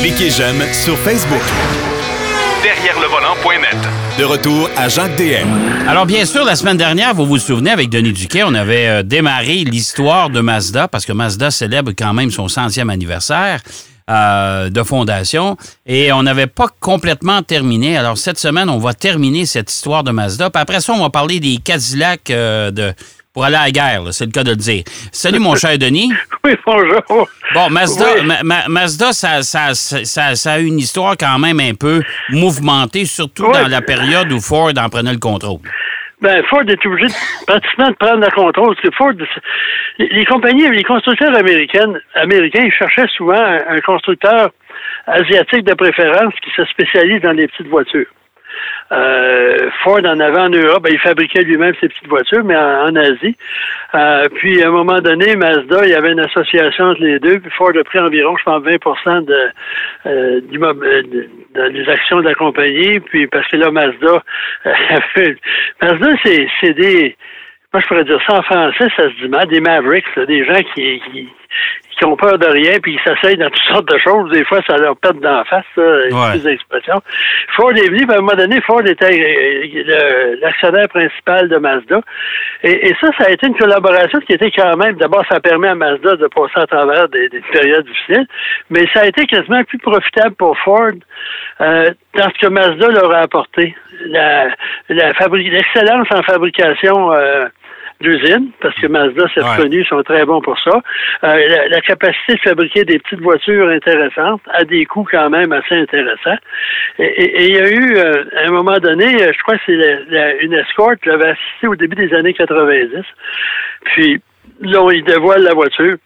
Cliquez j'aime sur Facebook. Derrière le volant.net. De retour à Jacques DM. Alors, bien sûr, la semaine dernière, vous vous souvenez, avec Denis Duquet, on avait euh, démarré l'histoire de Mazda parce que Mazda célèbre quand même son centième anniversaire. Euh, de fondation et on n'avait pas complètement terminé. Alors cette semaine, on va terminer cette histoire de Mazda. Puis après ça, on va parler des Cadillacs euh, de pour aller à la guerre, c'est le cas de le dire. Salut mon cher Denis. Oui, bonjour. Bon, Mazda, Mazda ça, ça, ça, ça, a une histoire quand même un peu mouvementée, surtout dans la période où Ford en prenait le contrôle. Ben, Ford est obligé de, pratiquement de prendre le contrôle. Ford, les compagnies, les constructeurs américains, américains, ils cherchaient souvent un constructeur asiatique de préférence qui se spécialise dans les petites voitures. Euh, Ford en avait en Europe, ben, il fabriquait lui-même ses petites voitures, mais en, Asie. Euh, puis à un moment donné, Mazda, il y avait une association entre les deux, puis Ford a pris environ, je pense, 20 de, euh, du, des actions de la compagnie, puis parce que là, Mazda, Mazda, c'est, des, moi je pourrais dire ça en français, ça se dit mal, des Mavericks, des gens qui, qui, qui ont peur de rien, puis ils s'essayent dans toutes sortes de choses. Des fois, ça leur pète dans la face, ça, ouais. expressions. Ford est venu, puis à un moment donné, Ford était euh, l'actionnaire principal de Mazda. Et, ça, ça a été une collaboration qui était quand même, d'abord, ça permet à Mazda de passer à travers des, périodes difficiles, mais ça a été quasiment plus profitable pour Ford euh, dans ce que Mazda leur a apporté. La, l'excellence en fabrication euh, d'usine, parce que Mazda, c'est reconnu, sont très bons pour ça. Euh, la, capacité de fabriquer des petites voitures intéressantes à des coûts quand même assez intéressants. Et, il y a eu, euh, à un moment donné, euh, je crois que c'est une escorte, j'avais assisté au début des années 90. Puis là, ils dévoilent la voiture.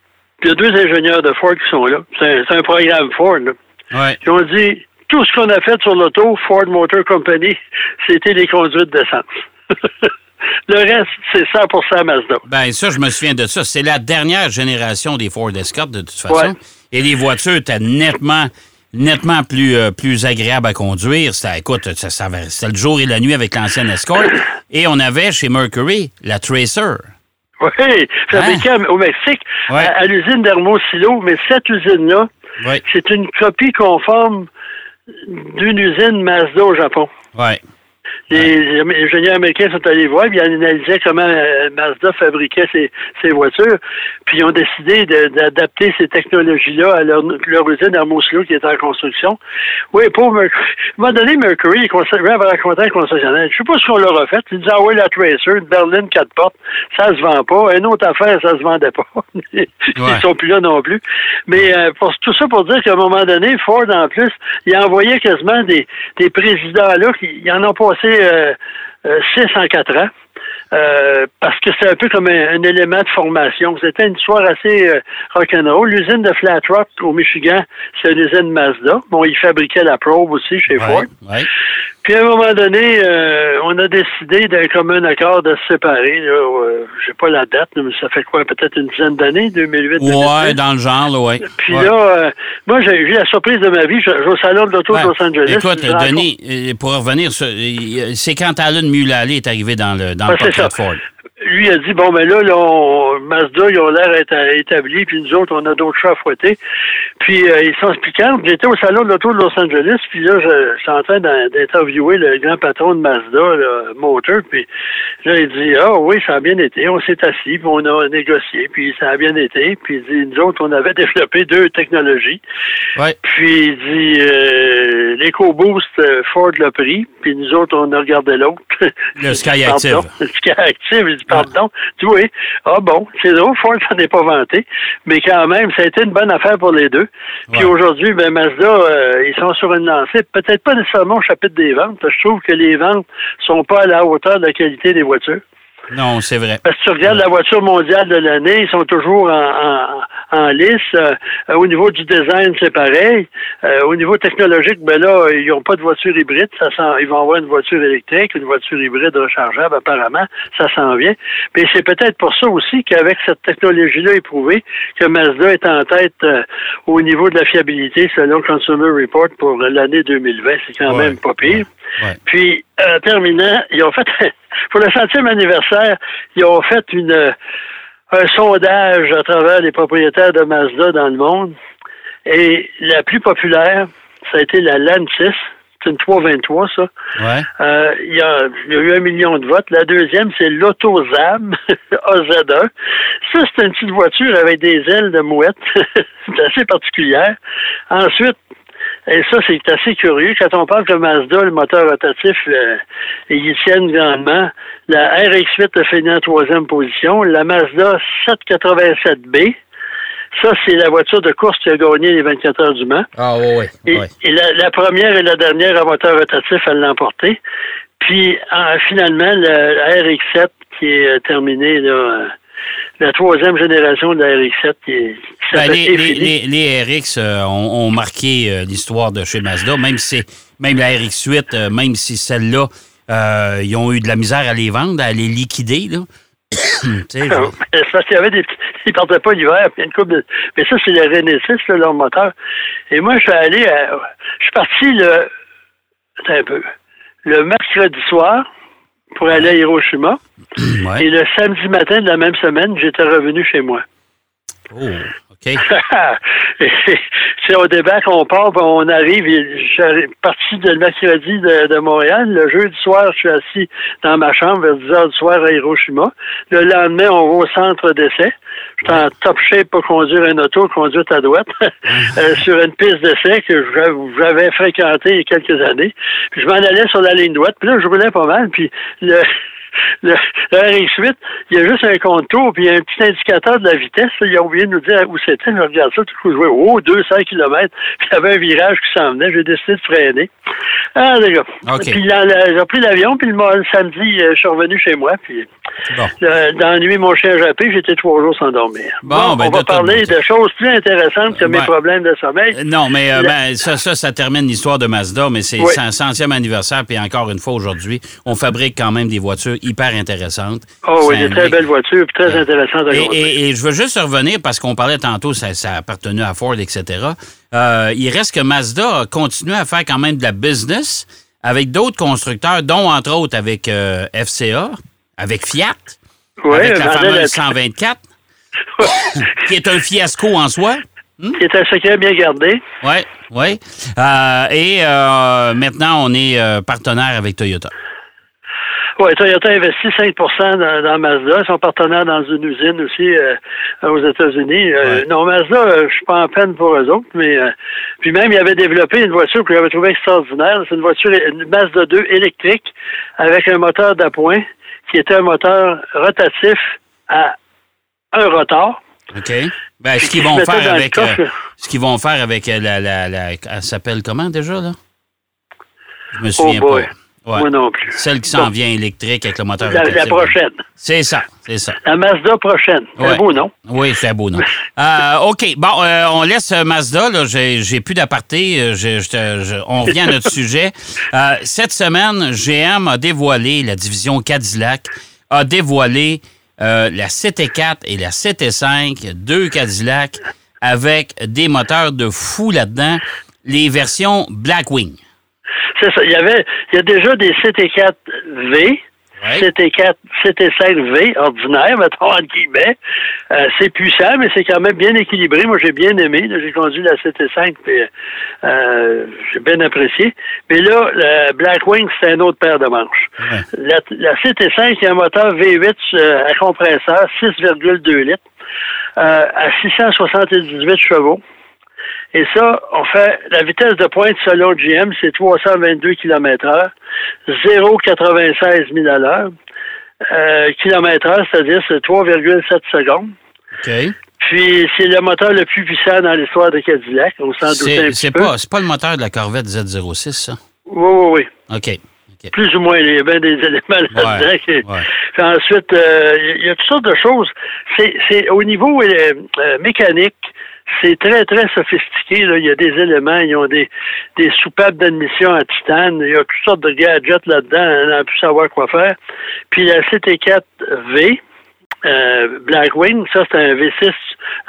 Puis il y a deux ingénieurs de Ford qui sont là. C'est un, programme Ford. Là. Ouais. Ils ont dit, tout ce qu'on a fait sur l'auto, Ford Motor Company, c'était les conduites d'essence. Le reste, c'est 100% Mazda. Bien, ça, je me souviens de ça. C'est la dernière génération des Ford Escort, de toute façon. Et les voitures étaient nettement nettement plus, euh, plus agréables à conduire. C'était, écoute, ça, c'était le jour et la nuit avec l'ancienne Escort. Et on avait chez Mercury la Tracer. Oui, fabriquée hein? au Mexique, à, l'usine d'Hermosillo. Mais cette usine-là, c'est une copie conforme d'une usine Mazda au Japon. Oui. Les ingénieurs américains sont allés voir, puis ils analysaient comment euh, Mazda fabriquait ses, ses voitures, puis ils ont décidé d'adapter ces technologies-là à leur, leur usine Hermosillo qui est en construction. Oui, pour Mercury. À un moment donné, Mercury, il avait raconté un concessionnaire. Je sais pas ce qu'on leur a fait. Ils disaient, ah oui, la Tracer, une berline quatre portes, ça se vend pas. Une autre affaire, ça se vendait pas. ils sont plus là non plus. Mais euh, pour, tout ça pour dire qu'à un moment donné, Ford, en plus, il a envoyé quasiment des, des présidents là, qui en ont passé euh, euh, six en quatre ans. Euh, parce que c'est un peu comme un, élément de formation. C'était une histoire assez euh, rock'n'roll. L'usine de Flat Rock au Michigan, c'est une usine Mazda. Bon, ils fabriquaient la probe aussi chez Ford. Puis à un moment donné, euh, on a décidé d'un commun accord de se séparer. Euh, j'ai pas la date, mais ça fait quoi, peut-être une dizaine d'années, 2008 Ouais, dans le genre, là, ouais. Puis là, moi, j'ai eu la surprise de ma vie. Je, vais au salon de l'auto de Los Angeles. Écoute, Denis, pour revenir, c'est quand Alan Mulally est arrivé dans le, dans le Ford lui a dit bon ben là, là Mazda ils ont l'air établis puis nous autres on a d'autres chats à fouetter puis euh, ils sont expliquants j'étais au salon de l'auto de Los Angeles puis là je, suis en train d'interviewer le grand patron de Mazda le Motor puis là il dit ah oui ça a bien été. On s'est assis puis on a négocié puis ça a bien été puis il dit nous autres on avait développé deux technologies. Ouais. puis il dit euh, l'EcoBoost euh, Ford l'a pris puis nous autres on a regardé l'autre. Le Sky Active. Le Sky Active pardon. Tu vois, ah bon, c'est drôle, Ford s'en est pas vanté, mais quand même, ça a été une bonne affaire pour les deux. Puis aujourd'hui, ben Mazda, euh, ils sont sur une lancée, peut-être pas nécessairement au chapitre des ventes, parce que je trouve que les ventes sont pas à la hauteur de la qualité des voitures. Non, c'est vrai. Parce que tu regardes la voiture mondiale de l'année, ils sont toujours en, en, lice. Euh, au niveau du design, c'est pareil. Euh, au niveau technologique, ben là, ils n'ont pas de voiture hybride. Ça sent, ils vont avoir une voiture électrique, une voiture hybride rechargeable, apparemment. Ça s'en vient. Mais c'est peut-être pour ça aussi qu'avec cette technologie-là éprouvée, que Mazda est en tête euh, au niveau de la fiabilité, selon Consumer Report pour l'année 2020. C'est quand même pas pire. Puis, en terminant, ils ont fait pour le centième anniversaire, ils ont fait une, un sondage à travers les propriétaires de Mazda dans le monde. Et la plus populaire, ça a été la Lantis. C'est une 323, ça. Ouais. Euh, il, y y a eu un million de votes. La deuxième, c'est l'AutoZam AZ1. Ça, c'est une petite voiture avec des ailes de mouette. c'est assez particulière. Ensuite, et ça, c'est assez curieux. Quand on parle que Mazda, le moteur rotatif, euh, ils y tiennent grandement. La RX-8 a fini en troisième position. La Mazda 787B, ça, c'est la voiture de course qui a gagné les 24 heures du Mans. Ah oui, oui. Et, ouais. et la, la première et la dernière à moteur rotatif, elle l'a emporté. Puis, en- finalement, la, la RX-7 qui est terminée, là, la troisième génération de la RX-7 qui, est- qui Ben, les, les, Infiniti. les- les RX euh, ont, ont marqué euh, l'histoire de chez Mazda, même si même la RX-8, euh, même si celle-là, ils ont eu de la misère à les vendre, à les liquider. Là. Ah, C'est parce qu'il y avait des petits- Ils partaient pas l'hiver, puis une couple de... Mais ça, c'est le Renessis, là, leur moteur. Et moi, je suis allé à... Je suis parti le... Attends un peu. Le mercredi soir pour aller à Hiroshima. ouais. Et le samedi matin de la même semaine, j'étais revenu chez moi. Oh, OK. Et c'est au débat qu'on part, on arrive. Je suis parti de le mercredi de, de Montréal. Le jeudi soir, je suis assis dans ma chambre vers 10 heures du soir à Hiroshima. Le lendemain, on va au centre d'essai. En top shape pour conduire un auto, conduite à droite, euh, sur une piste d'essai que j'avais- j'avais fréquentée il y a quelques années. Puis je m'en allais sur la ligne droite. Puis là, je roulais pas mal. Puis le, le, le RX-8, il y a juste un contour, puis il y a un petit indicateur de la vitesse. Il a oublié de nous dire où c'était. Je regarde ça, tout coup, je vois, oh, 200 km. Puis il y avait un virage qui s'en venait. J'ai décidé de freiner. Ah, les gars. OK. Puis j'ai pris l'avion, puis le, le samedi, euh, je suis revenu chez moi. Puis Bon. le- dans la nuit, mon chien jappé, j'étais trois jours sans dormir. Bon, ben, on va parler bon. de choses plus intéressantes que mes Ouais. problèmes de sommeil. Euh, Non, mais euh, Le- ben, ça, ça, ça termine l'histoire de Mazda, mais c'est Oui. son centième anniversaire, puis encore une fois aujourd'hui, on fabrique quand même des voitures hyper intéressantes. Oh oui, des très belles voitures, très intéressantes à Et, et- et je veux juste revenir parce qu'on parlait tantôt, ça, ça appartenait à Ford, etc. Euh, il reste que Mazda a continué à faire quand même de la business avec d'autres constructeurs, dont entre autres avec euh, FCA, avec Fiat, Oui, avec la vendait fameuse 124, qui est un fiasco en soi. qui est un secret bien gardé. Oui, oui. Euh, et euh, maintenant, on est euh, partenaire avec Toyota. Oui, Toyota investit 5 dans, dans Mazda. Ils sont partenaires dans une usine aussi euh, aux États-Unis. Euh, Ouais. Non, Mazda, euh, je suis pas en peine pour eux autres, mais euh, puis même, ils avaient développé une voiture que j'avais trouvée extraordinaire. C'est une voiture, une Mazda 2 électrique avec un moteur d'appoint qui était un moteur rotatif à un rotor. OK. Ben, ce qu'ils qui vont faire avec. ce qu'ils vont faire avec la. la, la elle s'appelle comment déjà, là? Je me souviens Oh pas. Ouais. Moi non plus. Celle qui s'en vient électrique avec le moteur La, la prochaine. C'est ça, c'est ça. La Mazda prochaine. C'est Ouais. beau nom. Oui, c'est un beau nom. Euh, OK. Bon, euh, on laisse euh, Mazda. Là. J'ai, j'ai plus d'aparté. Euh, on revient à notre sujet. Euh, cette semaine, GM a dévoilé, la division Cadillac a dévoilé euh, la CT4 et la CT5, deux Cadillac avec des moteurs de fou là-dedans, les versions Blackwing. C'est ça. Il y avait, il y a déjà des CT4V, Ouais. CT4, CT5V ordinaire, mettons entre guillemets. Euh, c'est puissant, mais c'est quand même bien équilibré. Moi, j'ai bien aimé. J'ai conduit la CT5, puis euh, j'ai bien apprécié. Mais là, la Blackwing, c'est un autre paire de manches. Ouais. La, la CT5, il y a un moteur V8 euh, à compresseur, 6,2 litres, euh, à 678 chevaux. Et ça, on fait la vitesse de pointe selon GM, c'est 322 km heure, 0,96 000 à l'heure. Euh, kilomètre heure, c'est-à-dire c'est 3,7 secondes. OK. Puis c'est le moteur le plus puissant dans l'histoire de Cadillac. On s'en doutait un C'est, petit pas, c'est pas le moteur de la Corvette Z06, ça? Oui, oui, oui. OK. Plus ou moins, il y a bien des éléments là-dedans. Ouais, qui- ouais. Puis ensuite, euh, il y a toutes sortes de choses. C'est, c'est au niveau euh, euh, mécanique, c'est très, très sophistiqué. Là. Il y a des éléments, ils ont des, des soupapes d'admission en titane. Il y a toutes sortes de gadgets là-dedans. On a pu savoir quoi faire. Puis la CT4V, euh, Blackwing, ça c'est un V6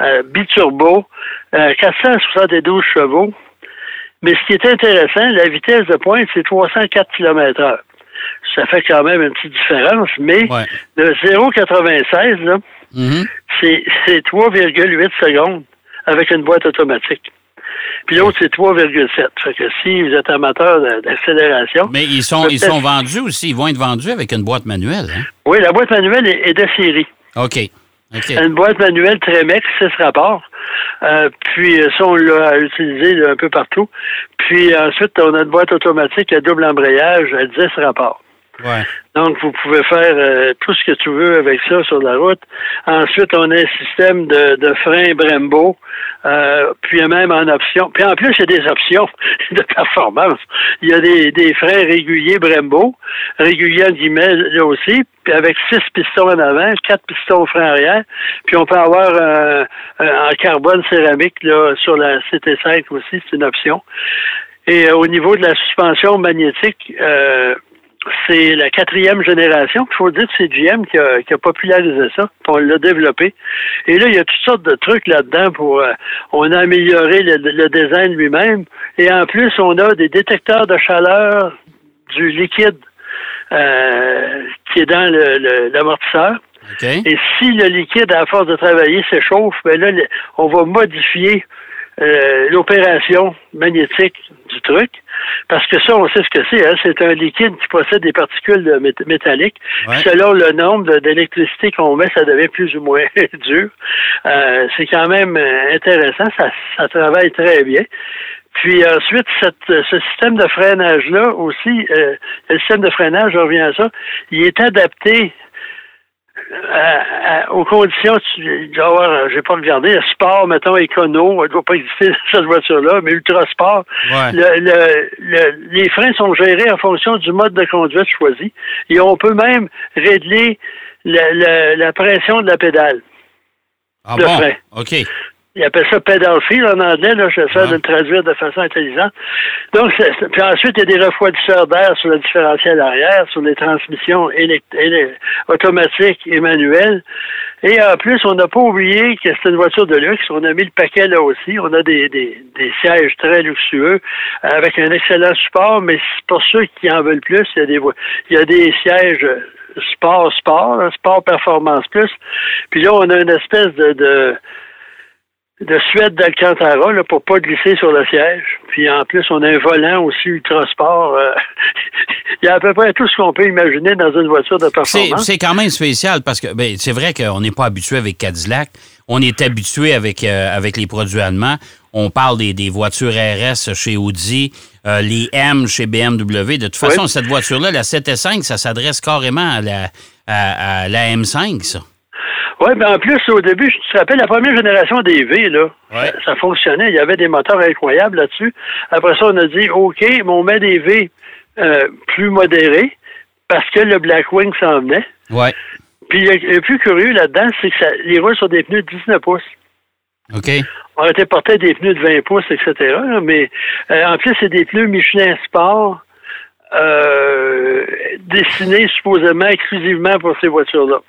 euh, biturbo, euh, 472 chevaux. Mais ce qui est intéressant, la vitesse de pointe, c'est 304 km heure. Ça fait quand même une petite différence, mais Ouais. le 0,96, là, Mhm. c'est c'est 3,8 secondes avec une boîte automatique. puis l'autre, c'est 3,7. Fait que si vous êtes amateur d'accélération... Mais ils sont, ils sont vendus aussi, ils vont être vendus avec une boîte manuelle. Hein? Oui, la boîte manuelle est, de série. OK. Une boîte manuelle Tremex, 6 rapports. Euh, puis ça, on l'a utilisé un peu partout. Puis ensuite, on a une boîte automatique à double embrayage à 10 rapports. Donc, vous pouvez faire euh, tout ce que tu veux avec ça sur la route. Ensuite, on a un système de, de frein Brembo, euh, puis même en option. Puis en plus, il y a des options de performance. Il y a des, des freins réguliers Brembo, réguliers en guillemets là aussi, puis avec six pistons en avant, quatre pistons au frein arrière. Puis on peut avoir euh, en carbone céramique là, sur la CT5 aussi, c'est une option. Et au niveau de la suspension magnétique, euh, c'est la quatrième génération. Il faut dire que c'est GM qui a, popularisé ça. On l'a développé. Et là, il y a toutes sortes de trucs là-dedans pour. Euh, on a amélioré le, design lui-même. Et en plus, on a des détecteurs de chaleur du liquide euh, qui est dans l'amortisseur. Et si le liquide, à force de travailler, s'échauffe, ben là, on va modifier euh, l'opération magnétique du truc. Parce que ça, on sait ce que c'est. Hein? C'est un liquide qui possède des particules métalliques. Selon le nombre d'électricité qu'on met, ça devient plus ou moins dur. Euh, c'est quand même euh, intéressant. Ça, ça travaille très bien. Puis ensuite, cette, ce système de freinage-là aussi, euh, le système de freinage, je reviens à ça, il est adapté aux conditions, tu dois avoir, j'ai pas regardé, sport, mettons, écono, il ne doit pas exister cette voiture-là, mais ultra sport. les freins sont gérés en fonction du mode de conduite choisi. Et on peut même régler la, pression de la pédale. Ah bon? OK. Il appelle ça feel en anglais, là, je vais de le traduire de façon intelligente. Donc, puis ensuite, il y a des refroidisseurs d'air sur le différentiel arrière, sur les transmissions automatiques et manuelles. Et en plus, on n'a pas oublié que c'est une voiture de luxe. On a mis le paquet là aussi. On a des, des, des sièges très luxueux avec un excellent support, mais pour ceux qui en veulent plus, il y a des, il y a des sièges sport, sport, sport performance plus. Puis là, on a une espèce de, de de Suède d'Alcantara là, pour pas glisser sur le siège. Puis en plus, on a un volant aussi ultra sport. Euh, il y a à peu près tout ce qu'on peut imaginer dans une voiture de performance. C'est quand même spécial parce que ben, c'est vrai qu'on n'est pas habitué avec Cadillac. On est habitué avec, euh, avec les produits allemands. On parle des, des voitures RS chez Audi, euh, les M chez BMW. De toute façon, cette voiture-là, la 7S5, ça s'adresse carrément à la, à la M5, ça. Oui, mais en plus, au début, je te rappelle, la première génération des V, là, ça, fonctionnait. Il y avait des moteurs incroyables là-dessus. Après ça, on a dit, OK, mais on met des V euh, plus modérés parce que le Blackwing s'en venait. Ouais. Puis le, plus curieux là-dedans, c'est que ça, les roues sur des pneus de 19 pouces. OK. On était porté des pneus de 20 pouces, etc. mais euh, en plus, c'est des pneus Michelin Sport euh, dessinés supposément exclusivement pour ces voitures-là.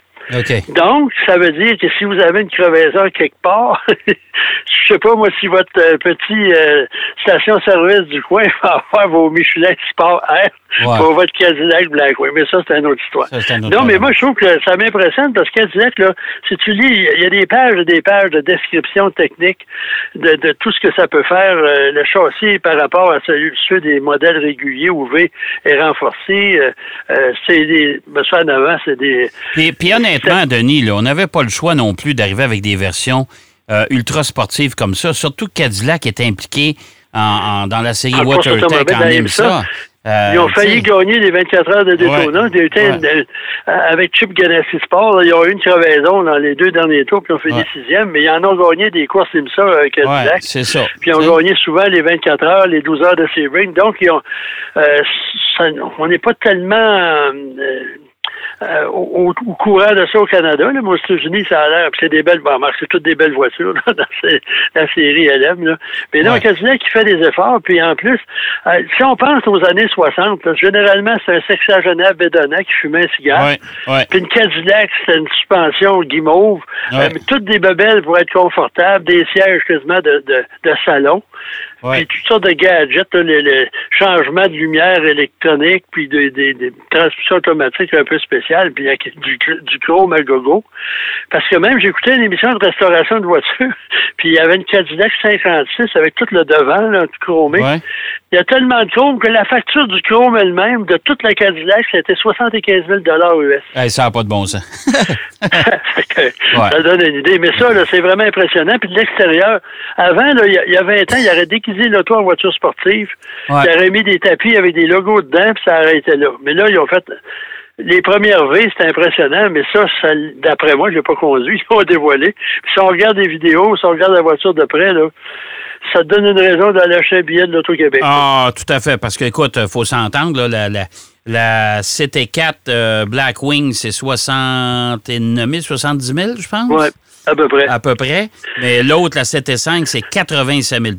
Donc, ça veut dire que si vous avez une crevaison quelque part, je sais pas moi si votre euh, petit euh, station-service du coin va avoir vos Michelin Sport Pour votre Cadillac Blackwing. Mais ça, c'est une autre histoire. non, mais moi, je trouve que ça m'impressionne parce que Cadillac, là, si tu lis, il y a des pages et des pages de description technique de, de tout ce que ça peut faire, euh, le châssis par rapport à celui, ceux des modèles réguliers où V est renforcé. c'est des, ben, ça en avant, c'est des... Puis, puis honnêtement, Denis, on n'avait pas le choix non plus d'arriver avec des versions euh, ultra sportives comme ça. Surtout que Cadillac est impliqué dans la série WaterTech en IMSA. Euh, ils ont failli gagner les 24 heures de Daytona. Euh, avec Chip Ganassi Sport, ils ont eu une crevaison dans les deux derniers tours, puis ils ont fait des sixièmes, mais ils en ont gagné des courses IMSA avec Cadillac. c'est ça. Puis ils ont gagné souvent les 24 heures, les 12 heures de Sebring. Donc, ils ont, on n'est pas tellement euh, au, courant de ça au Canada. Là, mais aux États-Unis, ça a l'air, c'est des belles, bon, c'est toutes des belles voitures là, dans la série LM. Là. Mais là, un Cadillac qui fait des efforts, puis en plus, euh, si on pense aux années 60, généralement, c'est un sexagénaire bédonnant qui fumait un cigare. Puis une Cadillac, c'est une suspension guimauve, euh, toutes des bebelles pour être confortables, des sièges quasiment de, de, de salon. Puis toutes sortes de gadgets, les, changements de lumière électronique, puis des, des, transmissions automatiques un peu spéciales, puis y du, du chrome à gogo. Parce que même, j'écoutais une émission de restauration de voitures, puis il y avait une Cadillac 56 avec tout le devant, là, chromé. Il y a tellement de chrome que la facture du chrome elle-même, de toute la Cadillac, c'était 75 000 US. ça n'a pas de bon sens. Ça donne une idée. Mais ça, c'est vraiment impressionnant. Puis de l'extérieur, avant, il y, a 20 ans, il aurait déguisé l'auto en voiture sportive. Il aurait mis des tapis avec des logos dedans, puis ça aurait été là. Mais là, ils ont fait les premières V, c'était impressionnant, mais ça, d'après moi, je l'ai pas conduit, ils l'ont dévoilé. Puis si on regarde des vidéos, si on regarde la voiture de près, là, ça donne une raison d'aller acheter un billet de l'Auto-Québec. Ah, tout à fait, parce que, écoute, il faut s'entendre, la, la, la CT4 euh, Blackwing, c'est 69 000, 70 000, je pense? Oui, à peu près. À peu près. Mais l'autre, la CT5, c'est 85 000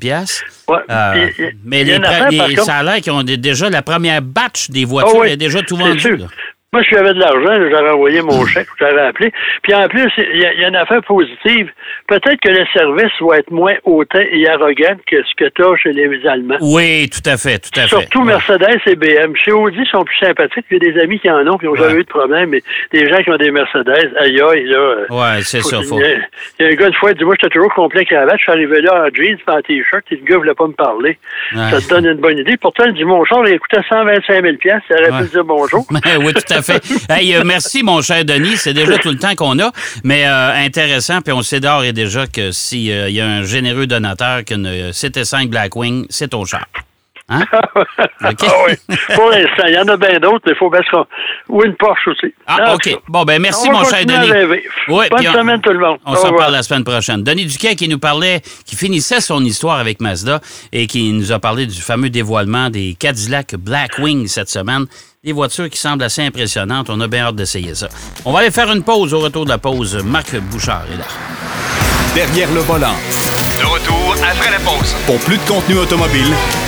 Oui. Euh, mais les, les, ça a l'air qu'ils ont déjà la première batch des voitures, oh, est déjà tout vendu. Moi, si j'avais de l'argent, j'aurais envoyé mon chèque, j'aurais appelé. Puis en plus, il y, a une affaire positive. Peut-être que le service va être moins hautain et arrogant que ce que tu as chez les Allemands. Oui, tout à fait, tout à fait. Surtout Mercedes et BM. Chez Audi, ils sont plus sympathiques. J'ai des amis qui en ont, qui n'ont jamais eu de problème, mais des gens qui ont des Mercedes, aïe aïe, là. Euh, oui, c'est ça, faut. Il y, a un gars, une fois, il dit Moi, j'étais toujours complet cravate. Je suis arrivé là en jeans, en t-shirt, et le gars ne voulait pas me parler. Ça te donne une bonne idée. Pourtant, il dit Mon char, il coûtait 125 000 ça aurait pu dire bonjour. oui, tout à euh, merci, mon cher Denis. C'est déjà tout le temps qu'on a, mais euh, intéressant. Puis on sait d'or et déjà que s'il euh, y a un généreux donateur qu'une CT5 Blackwing, c'est ton char. Hein? Ah oui. Pour l'instant, il y en a bien d'autres, mais il faut mettre ou une Porsche aussi. Ah, OK. Bon, ben merci, mon cher Denis. Bonne semaine, tout le monde. On s'en parle la semaine prochaine. Denis Duquet qui nous parlait, qui finissait son histoire avec Mazda et qui nous a parlé du fameux dévoilement des Cadillac Blackwing cette semaine. Des voitures qui semblent assez impressionnantes. On a bien hâte d'essayer ça. On va aller faire une pause. Au retour de la pause, Marc Bouchard est là. Derrière le volant. De retour après la pause. Pour plus de contenu automobile,